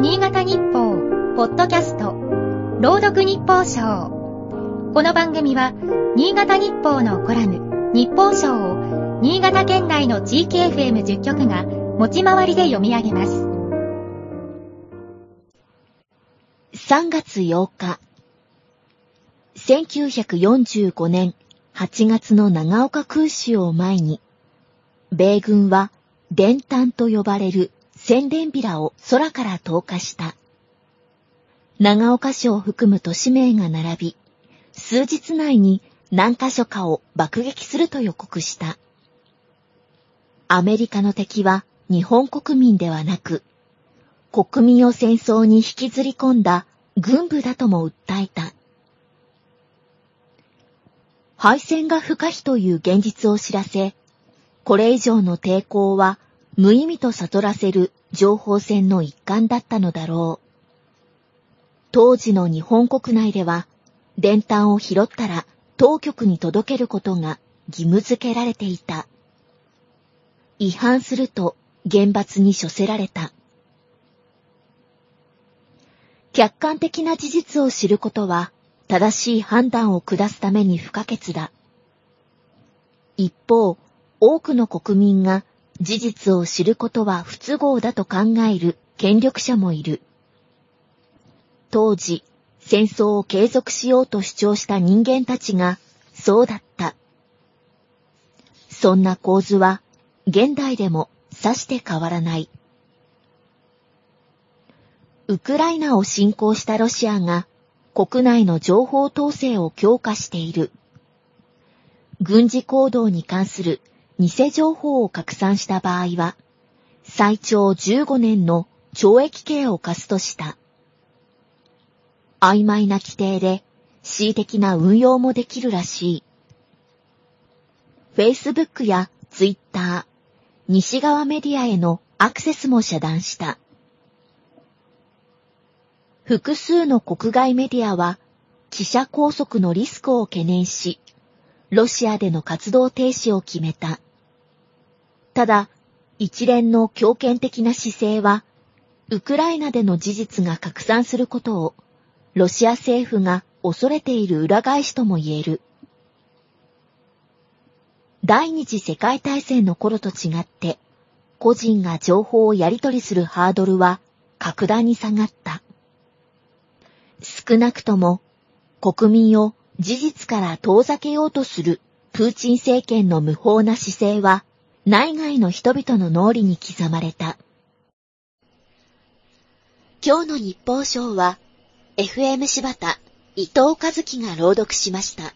新潟日報、ポッドキャスト、朗読日報賞。この番組は、新潟日報のコラム、日報賞を、新潟県内の地域 FM10 局が、持ち回りで読み上げます。3月8日、1945年8月の長岡空襲を前に、米軍は電炭と呼ばれる宣伝ビラを空から投下した。長岡市を含む都市名が並び、数日内に何箇所かを爆撃すると予告した。アメリカの敵は日本国民ではなく、国民を戦争に引きずり込んだ軍部だとも訴えた。敗戦が不可避という現実を知らせ、これ以上の抵抗は無意味と悟らせる情報戦の一環だったのだろう。当時の日本国内では、電炭を拾ったら当局に届けることが義務付けられていた。違反すると厳罰に処せられた。客観的な事実を知ることは正しい判断を下すために不可欠だ。一方、多くの国民が事実を知ることは不都合だと考える権力者もいる。当時、戦争を継続しようと主張した人間たちがそうだった。そんな構図は現代でもさして変わらない。ウクライナを侵攻したロシアが国内の情報統制を強化している。軍事行動に関する偽情報を拡散した場合は、最長15年の懲役刑を課すとした。曖昧な規定で恣意的な運用もできるらしい。Facebook や Twitter、西側メディアへのアクセスも遮断した。複数の国外メディアは記者拘束のリスクを懸念し、ロシアでの活動停止を決めた。ただ、一連の強権的な姿勢は、ウクライナでの事実が拡散することを、ロシア政府が恐れている裏返しとも言える。第二次世界大戦の頃と違って、個人が情報をやり取りするハードルは格段に下がった。少なくとも国民を事実から遠ざけようとするプーチン政権の無法な姿勢は内外の人々の脳裏に刻まれた。今日の日報賞は、FM 柴田伊藤和樹が朗読しました。